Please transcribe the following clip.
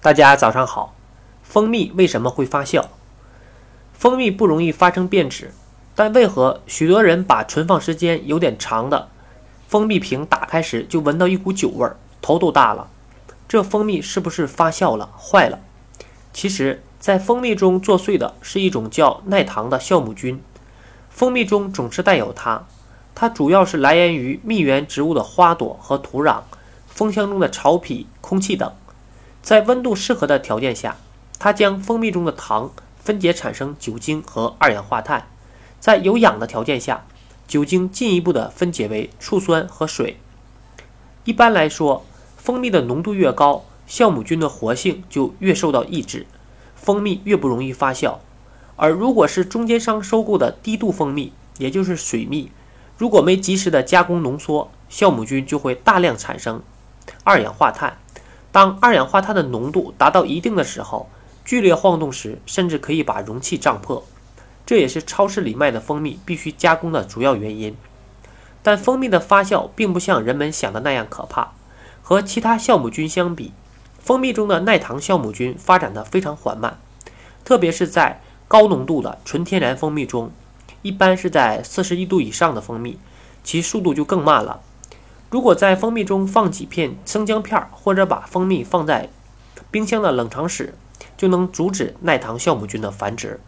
大家早上好。蜂蜜为什么会发酵？蜂蜜不容易发生变质，但为何许多人把存放时间有点长的蜂蜜瓶打开时就闻到一股酒味儿，头都大了？这蜂蜜是不是发酵了、坏了？其实，在蜂蜜中作祟的是一种叫耐糖的酵母菌，蜂蜜中总是带有它。它主要是来源于蜜源植物的花朵和土壤、蜂箱中的巢皮、空气等。在温度适合的条件下，它将蜂蜜中的糖分解产生酒精和二氧化碳。在有氧的条件下，酒精进一步的分解为醋酸和水。一般来说，蜂蜜的浓度越高，酵母菌的活性就越受到抑制，蜂蜜越不容易发酵。而如果是中间商收购的低度蜂蜜，也就是水蜜，如果没及时的加工浓缩，酵母菌就会大量产生二氧化碳。当二氧化碳的浓度达到一定的时候，剧烈晃动时，甚至可以把容器胀破。这也是超市里卖的蜂蜜必须加工的主要原因。但蜂蜜的发酵并不像人们想的那样可怕。和其他酵母菌相比，蜂蜜中的耐糖酵母菌发展的非常缓慢，特别是在高浓度的纯天然蜂蜜中。一般是在四十一度以上的蜂蜜，其速度就更慢了。如果在蜂蜜中放几片生姜片，或者把蜂蜜放在冰箱的冷藏室，就能阻止耐糖酵母菌的繁殖。